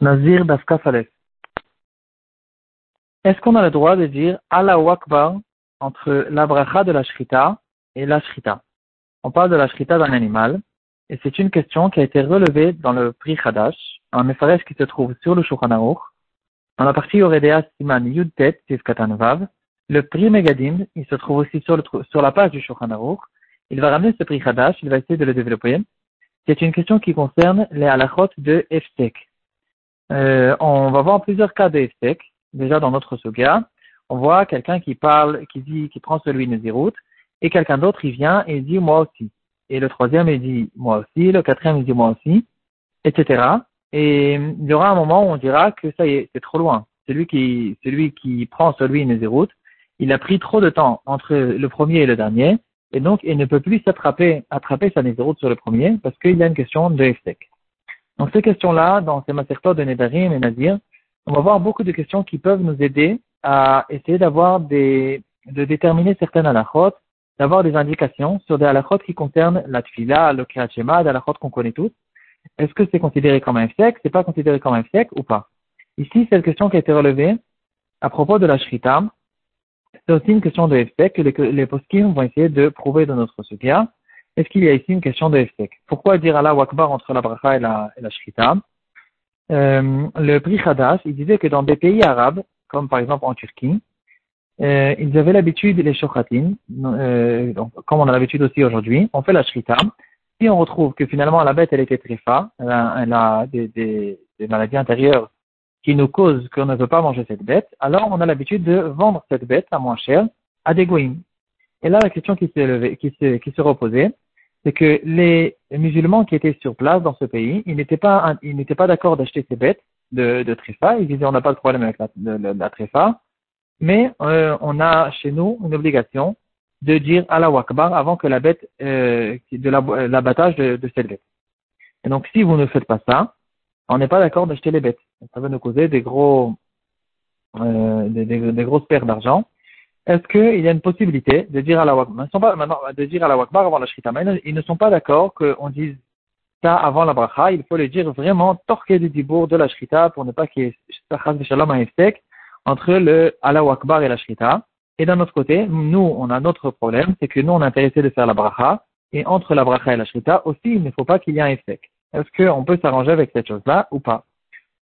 Nazir Dafkafalef. Est-ce qu'on a le droit de dire Allah Akbar entre la bracha de la shrita et la shrita? On parle de la shrita d'un animal, et c'est une question qui a été relevée dans le prix Hadash, un mefaresh qui se trouve sur le Shulchan dans la partie Oredea Siman Yudtet Vav. Le prix Megadim, il se trouve aussi sur la page du Shulchan Il va ramener ce prix Hadash, il va essayer de le développer. C'est une question qui concerne les halachot de Eftek. Euh, on va voir plusieurs cas de Eftek. Déjà dans notre Suga, on voit quelqu'un qui parle, qui dit, qui prend celui de Nézirut, et quelqu'un d'autre, il vient et il dit moi aussi. Et le troisième, il dit moi aussi, le quatrième, il dit moi aussi, etc. Et il y aura un moment où on dira que ça y est, c'est trop loin. Celui qui, celui qui prend celui de Nézirut, il a pris trop de temps entre le premier et le dernier, et donc il ne peut plus s'attraper, attraper sa Nézirut sur le premier, parce qu'il y a une question de. Donc ces questions-là, dans ces masterclass de Nedarim et Nadir, on va voir beaucoup de questions qui peuvent nous aider à essayer d'avoir des, de déterminer certaines halachot, d'avoir des indications sur des halachot qui concernent la tfila, le kriyat des halachot qu'on connaît tous. Est-ce que c'est considéré comme un sec, c'est pas considéré comme un sec ou pas? Ici, cette question qui a été relevée à propos de la shrita. C'est aussi une question de FSEC que les, les poskim vont essayer de prouver dans notre sugia. Est-ce qu'il y a ici une question de Pourquoi dire Allah Akbar entre la bracha et la, et shrita euh, Le prix il disait que dans des pays arabes, comme par exemple en Turquie, euh, ils avaient l'habitude, les shochatim, euh, comme on a l'habitude aussi aujourd'hui, on fait la shrita. Si on retrouve que finalement la bête elle était très elle a, elle a des, maladies intérieures qui nous causent qu'on ne veut pas manger cette bête, alors on a l'habitude de vendre cette bête à moins cher à des goïms. Et là, la question qui s'est se, qui c'est que les musulmans qui étaient sur place dans ce pays, ils n'étaient pas, ils n'étaient pas d'accord d'acheter ces bêtes de, de tréfa. Ils disaient on n'a pas de problème avec la, la tréfa, mais euh, on a chez nous une obligation de dire Allah Akbar avant que la bête, euh, de l'abattage de, de, cette bête. Et donc si vous ne faites pas ça, on n'est pas d'accord d'acheter les bêtes. Ça va nous causer des gros, euh, des, des, grosses pertes d'argent. Est-ce qu'il y a une possibilité de dire à la Akbar, maintenant, de dire à la Akbar avant la Shrita Ils ne sont pas d'accord qu'on dise ça avant la bracha, il faut le dire vraiment torqué du dibour de la shrita pour ne pas qu'il y ait entre le Allah Akbar et la shrita. Et d'un autre côté, nous, on a notre problème, c'est que nous, on est intéressé de faire la bracha, et entre la bracha et la shrita aussi, il ne faut pas qu'il y ait un effet. Est-ce qu'on peut s'arranger avec cette chose-là ou pas?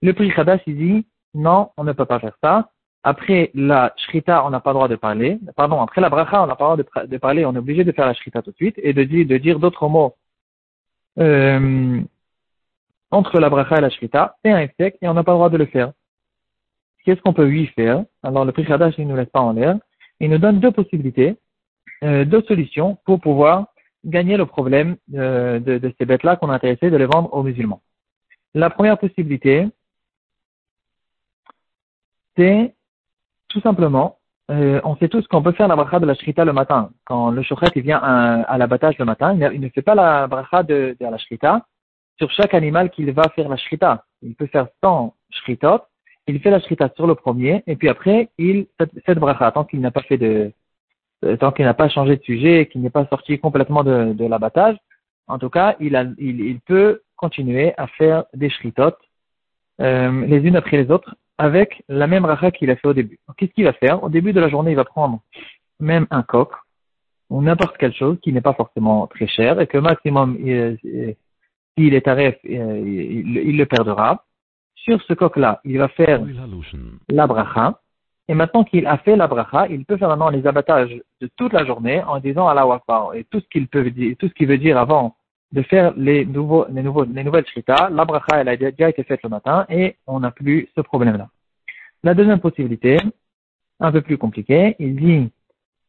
Le prix Khadash, il dit, non, on ne peut pas faire ça. Après la shrita, on n'a pas le droit de parler. Pardon, après la bracha, on n'a pas le droit de, parler, on est obligé de faire la shrita tout de suite, et de dire, d'autres mots euh, entre la bracha et la shrita, c'est un effet et on n'a pas le droit de le faire. Qu'est-ce qu'on peut lui faire? Alors le prix il ne nous laisse pas en l'air. Il nous donne deux possibilités, euh, deux solutions pour pouvoir gagner le problème euh, de, de, ces bêtes-là qu'on a intéressé de les vendre aux musulmans. La première possibilité, c'est tout simplement, euh, on sait tous qu'on peut faire la bracha de la shrita le matin. Quand le shochet vient à, l'abattage le matin, il, ne fait pas la bracha de, la shrita sur chaque animal qu'il va faire la shrita. Il peut faire 100 shritot, il fait la shrita sur le premier, et puis après, il fait cette bracha, tant qu'il n'a pas fait de, tant qu'il n'a pas changé de sujet, qu'il n'est pas sorti complètement de, l'abattage, en tout cas, il, peut continuer à faire des shritot, euh, les unes après les autres, avec la même bracha qu'il a fait au début. Qu'est-ce qu'il va faire? Au début de la journée, il va prendre même un coq, ou n'importe quelle chose qui n'est pas forcément très cher, et que maximum, s'il est tarif, il, il, le perdra. Sur ce coq-là, il va faire la bracha, et maintenant qu'il a fait la bracha, il peut faire maintenant les abattages de toute la journée en disant Allah Akbar. Et tout ce qu'il peut dire, tout ce qu'il veut dire avant de faire les nouveaux, les nouveaux, les nouvelles shrita, la bracha, elle a déjà été faite le matin et on n'a plus ce problème-là. La deuxième possibilité, un peu plus compliquée, il dit,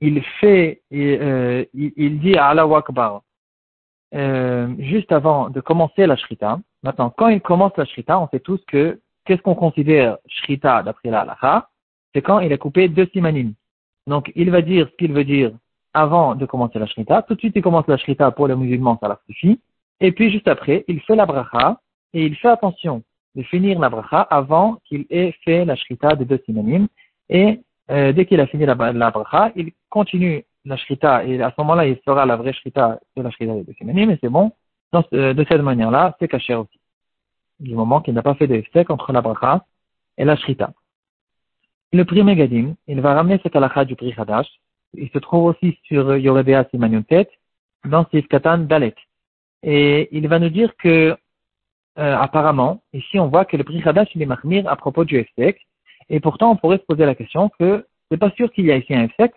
il fait, euh, il, il, dit à Allah Akbar, euh, juste avant de commencer la shrita. Maintenant, quand il commence la shrita, on sait tous que, qu'est-ce qu'on considère shrita d'après la? C'est quand il a coupé deux simanim. Donc, il va dire ce qu'il veut dire avant de commencer la shrita. Tout de suite, il commence la shrita pour les musulmans, ça leur suffit. Et puis, juste après, il fait la bracha et il fait attention de finir la bracha avant qu'il ait fait la shrita de deux simanim. Et euh, dès qu'il a fini la, la, bracha, il continue la shrita et à ce moment-là, il fera la vraie shrita de la shrita de deux simanim et c'est bon. Euh, de cette manière-là, c'est caché aussi. du moment qu'il n'a pas fait de Efsek entre la bracha et la shrita. Le prix Megadim, il va ramener cette halakha du prix Hadash. Il se trouve aussi sur Yoredea Simanyotet, dans Sifkatan Dalet. Et il va nous dire que, euh, apparemment, ici on voit que le prix Hadash, il est mahmir à propos du Efsek. Et pourtant, on pourrait se poser la question que c'est pas sûr qu'il y a ici un Efsek,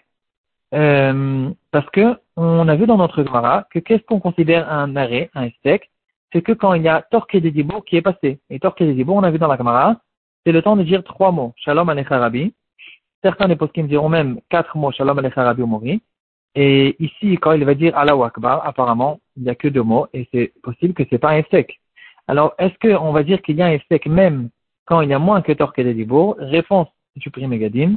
euh, parce que on a vu dans notre Gemara que qu'est-ce qu'on considère un arrêt, un Efsek, c'est que quand il y a Torque des qui est passé. Et Torque des on a vu dans la Gemara, c'est le temps de dire trois mots. Shalom Alecha Rabbi. Certains des poskim diront même quatre mots. Shalom Alecha Rabbi Mori. Et ici, quand il va dire Allah Akbar, apparemment, il n'y a que deux mots et c'est possible que c'est pas un efsek. Alors, est-ce qu'on va dire qu'il y a un efsek même quand il y a moins que Torque des Dibour? Réponse du prix Megadim.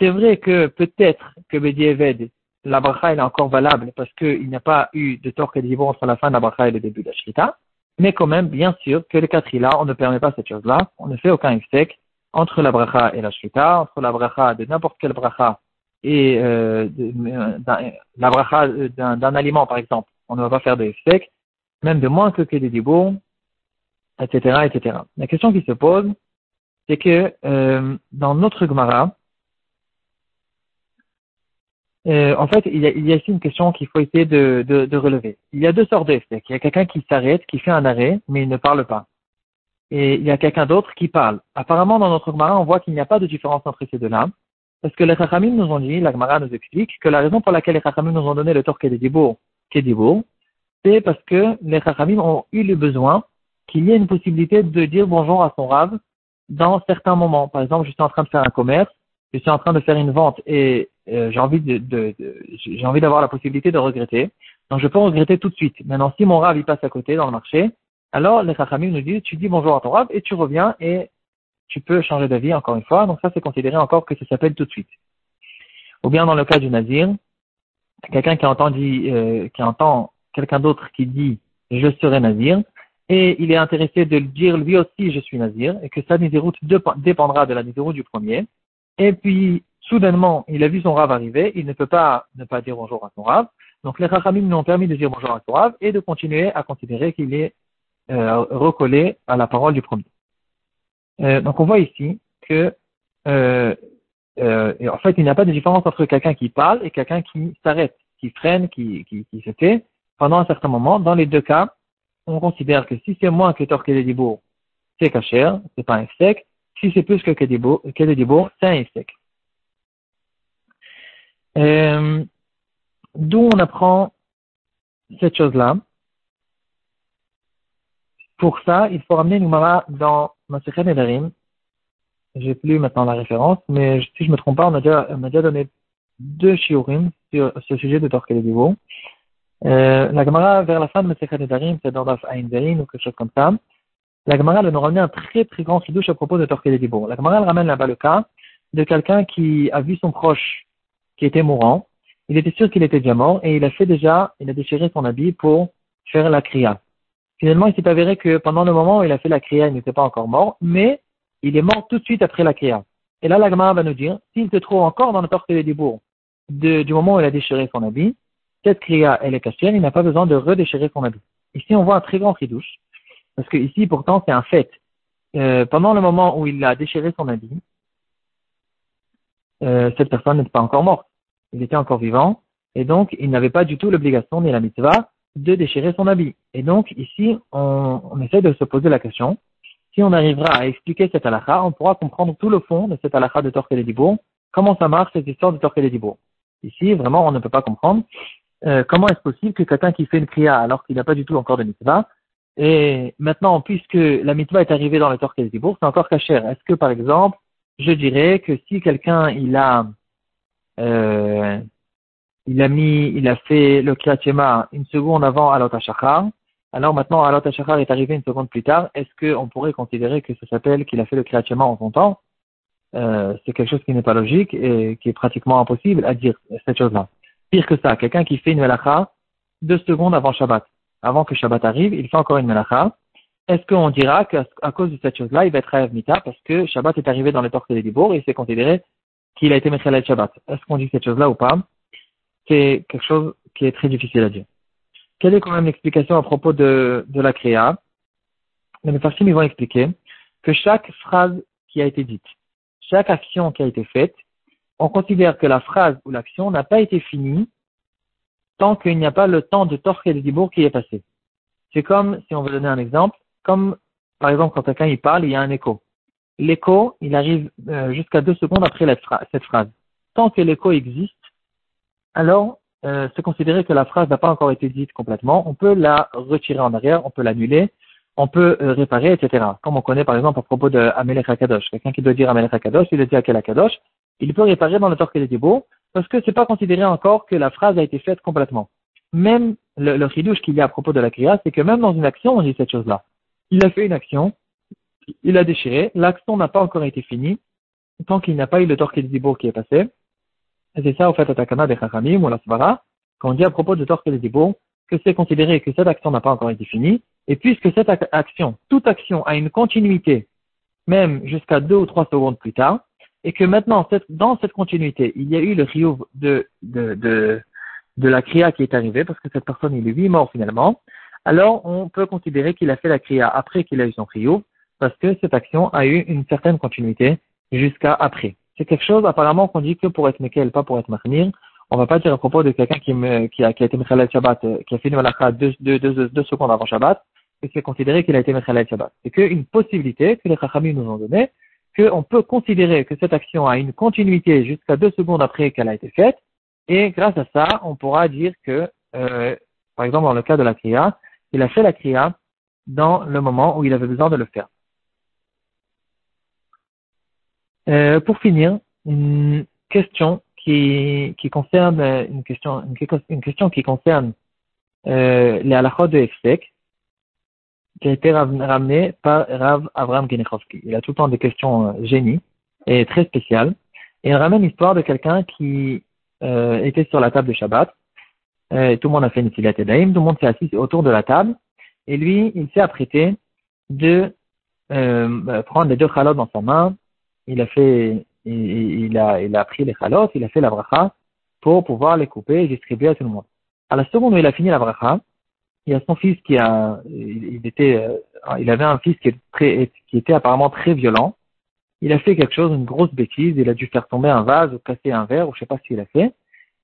C'est vrai que peut-être que Bedi Eved, la bracha est encore valable parce qu'il n'y a pas eu de Torque des Dibour entre la fin de la bracha et le début de la Shrita. Mais quand même, bien sûr, que le là, on ne permet pas cette chose-là. On ne fait aucun ifsek entre la bracha et la shrita, entre la bracha de n'importe quelle bracha et euh, la bracha d'un aliment, par exemple. On ne va pas faire de ifsek, même de moins que des dibours, etc., etc. La question qui se pose, c'est que euh, dans notre Gemara, euh, en fait, il y, a, il ici une question qu'il faut essayer de, de, de, relever. Il y a deux sortes d'effets. Il y a quelqu'un qui s'arrête, qui fait un arrêt, mais il ne parle pas. Et il y a quelqu'un d'autre qui parle. Apparemment, dans notre Gemara, on voit qu'il n'y a pas de différence entre ces deux-là. Parce que les Chachamim nous ont dit, la Gemara nous explique, que la raison pour laquelle les Chachamim nous ont donné le tort Kedibur, c'est parce que les Chachamim ont eu le besoin qu'il y ait une possibilité de dire bonjour à son rave dans certains moments. Par exemple, je suis en train de faire un commerce, je suis en train de faire une vente et euh, j'ai envie de, de, j'ai envie d'avoir la possibilité de regretter. Donc je peux regretter tout de suite. Maintenant, si mon rave il passe à côté dans le marché, alors les Chachamim nous disent tu dis bonjour à ton rave et tu reviens et tu peux changer d'avis encore une fois. Donc ça c'est considéré encore que ça s'appelle tout de suite. Ou bien dans le cas du nazir, quelqu'un qui entend euh, entend quelqu'un d'autre qui dit je serai nazir et il est intéressé de dire lui aussi je suis nazir et que sa naziroute dépendra de la naziroute du premier. Et puis soudainement, il a vu son rave arriver, il ne peut pas ne pas dire bonjour à son rave. Donc les Rachamim nous ont permis de dire bonjour à son rave et de continuer à considérer qu'il est euh, à la parole du premier. Euh, donc on voit ici que euh, euh en fait il n'y a pas de différence entre quelqu'un qui parle et quelqu'un qui s'arrête, qui freine, qui, qui, se tait pendant un certain moment. Dans les deux cas, on considère que si c'est moins que Torque c'est caché, c'est pas un sec. Si c'est plus que Kedibur, c'est un sec. D'où on apprend cette chose-là. Pour ça, il faut ramener une Mara dans Masechet Nedarim. J'ai plus maintenant la référence, mais si je me trompe pas, on a déjà, on a déjà donné deux shiurim sur ce sujet de Torquel euh, la Gemara, vers la fin de Masechet Nedarim, c'est dans Daf Ain ou quelque chose comme ça. La Gemara, elle nous ramène un très très grand chidouche à propos de Torquel La Gemara, elle ramène là-bas le cas de quelqu'un qui a vu son proche qui était mourant. Il était sûr qu'il était déjà mort et il a fait déjà, il a déchiré son habit pour faire la kriya. Finalement, il s'est avéré que pendant le moment où il a fait la kriya, il n'était pas encore mort, mais il est mort tout de suite après la kriya. Et là, l'agma va nous dire, s'il se trouve encore dans le torse des débours du moment où il a déchiré son habit, cette kriya, elle est cachée, il n'a pas besoin de redéchirer son habit. Ici, on voit un très grand ridouche, parce que ici, pourtant, c'est un fait. Euh, pendant le moment où il a déchiré son habit, euh, cette personne n'était pas encore morte. Il était encore vivant, et donc il n'avait pas du tout l'obligation ni la mitzvah de déchirer son habit. Et donc ici, on, on essaie de se poser la question, si on arrivera à expliquer cette halakha, on pourra comprendre tout le fond de cette halakha de Torquel et comment ça marche cette histoire de Torquel et Ici, vraiment, on ne peut pas comprendre euh, comment est-ce possible que quelqu'un qui fait une kriya alors qu'il n'a pas du tout encore de mitzvah, et maintenant, puisque la mitzvah est arrivée dans le Torquel et c'est encore caché. Est-ce que, par exemple, je dirais que si quelqu'un il a euh, il a mis, il a fait le Kriyat une seconde avant Alot HaShachar, alors maintenant Alot HaShachar est arrivé une seconde plus tard, est-ce qu'on pourrait considérer que ça s'appelle qu'il a fait le Kriyat en son temps? Euh, C'est quelque chose qui n'est pas logique et qui est pratiquement impossible à dire cette chose-là. Pire que ça, quelqu'un qui fait une melacha deux secondes avant Shabbat, avant que Shabbat arrive, il fait encore une melacha, est-ce qu'on dira qu'à cause de cette chose-là, il va être Rêve Mita parce que Shabbat est arrivé dans les portes des Dibour et c'est considéré qu'il a été Mechalel Shabbat? Est-ce qu'on dit cette chose-là ou pas? C'est quelque chose qui est très difficile à dire. Quelle est quand même l'explication à propos de, la Créa? Les Mefarshim, ils vont expliquer que chaque phrase qui a été dite, chaque action qui a été faite, on considère que la phrase ou l'action n'a pas été finie tant qu'il n'y a pas le temps de torque et de dibour qui est passé. C'est comme, si on veut donner un exemple, comme par exemple quand quelqu'un il parle, il y a un écho. L'écho, il arrive euh, jusqu'à deux secondes après cette phrase. Tant que l'écho existe, alors euh, c'est considéré que la phrase n'a pas encore été dite complètement. On peut la retirer en arrière, on peut l'annuler, on peut euh, réparer, etc. Comme on connaît par exemple à propos de Amelech HaKadosh. Quelqu'un qui doit dire Amelech HaKadosh, il le dit à quel HaKadosh, il peut réparer dans le torque des beau parce que c'est pas considéré encore que la phrase a été faite complètement. Même le, le qu'il y a à propos de la kriya, c'est que même dans une action, on dit cette chose-là. Il a fait une action, il a déchiré, l'action n'a pas encore été finie, tant qu'il n'a pas eu le torque des qui est passé. Et c'est ça, au fait, Atakana de Chachamim ou la Svara, quand dit à propos de torque des que c'est considéré que cette action n'a pas encore été finie, et puisque cette action, toute action a une continuité, même jusqu'à deux ou trois secondes plus tard, et que maintenant, dans cette continuité, il y a eu le riouf de, de, de, de la kriya qui est arrivée, parce que cette personne, il est huit mort finalement, alors on peut considérer qu'il a fait la kriya après qu'il a eu son riouf, parce que cette action a eu une certaine continuité jusqu'à après. C'est quelque chose apparemment qu'on dit que pour être Mekel, pas pour être Mahmir. On va pas dire à propos de quelqu'un qui, qui, a, qui a été Mechalel Shabbat, euh, qui a fini Malakha deux, deux, deux, deux, secondes avant Shabbat, que c'est considéré qu'il a été Mechalel Shabbat. C'est qu'une possibilité que les Chachamim nous ont donnée, qu'on peut considérer que cette action a une continuité jusqu'à deux secondes après qu'elle a été faite, et grâce à ça, on pourra dire que, euh, par exemple, dans le cas de la Kriya, il a fait la Kriya dans le moment où il avait besoin de le faire. Euh, pour finir, une question qui, qui concerne une question, une, question qui concerne euh, les halachot de Efsek, qui a été ramené par Rav Avram Genichovski. Il a tout le temps des questions euh, génies et très spéciales. Et il ramène l'histoire de quelqu'un qui euh, était sur la table de Shabbat. Euh, tout le monde a fait une Daim, tout le monde s'est assis autour de la table. Et lui, il s'est apprêté de euh, prendre les deux chalots dans sa main. Il a fait, il, il, a, il a pris les chalots, il a fait la bracha pour pouvoir les couper et distribuer à tout le monde. À la seconde où il a fini la bracha, il y a son fils qui a, il était, euh, il avait un fils qui, est très, qui était apparemment très violent. Il a fait quelque chose, une grosse bêtise. Il a dû faire tomber un vase ou casser un verre ou je sais pas ce qu'il a fait.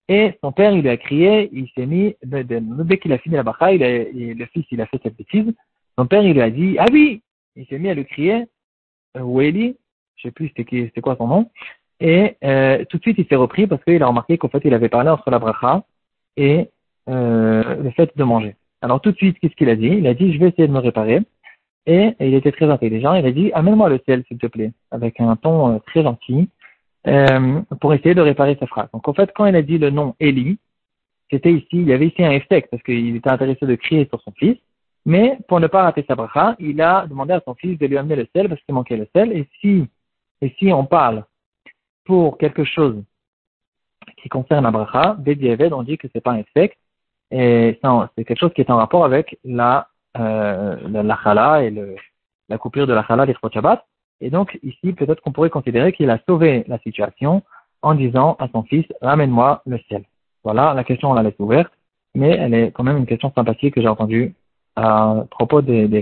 Et son père, il lui a crié, il s'est mis, dès qu'il a fini la bacha, il a, le fils, il a fait cette bêtise. Son père, il lui a dit, ah oui! Il s'est mis à lui crier, Weli, je sais plus c'était quoi son nom. Et euh, tout de suite, il s'est repris parce qu'il a remarqué qu'en fait, il avait parlé entre la bracha et euh, le fait de manger. Alors tout de suite, qu'est-ce qu'il a dit? Il a dit, je vais essayer de me réparer. Et, il était très intelligent. Il a dit, amène-moi le ciel, s'il te plaît, avec un ton euh, très gentil, pour essayer de réparer sa phrase. Donc en fait, quand il a dit le nom Eli, c'était ici, il y avait ici un effet parce qu'il était intéressé de crier sur son fils. Mais pour ne pas rater sa bracha, il a demandé à son fils de lui amener le sel parce qu'il manquait le sel. Et si, et si on parle pour quelque chose qui concerne la bracha, Bedieved, on dit que c'est pas un effet, et c'est quelque chose qui est en rapport avec la, euh, la, chala et la coupure de la chala Shabbat. Et donc, ici, peut-être qu'on pourrait considérer qu'il a sauvé la situation en disant à son fils, ramène-moi le ciel. Voilà, la question, on la laisse ouverte, mais elle est quand même une question sympathique que j'ai entendue à propos des, des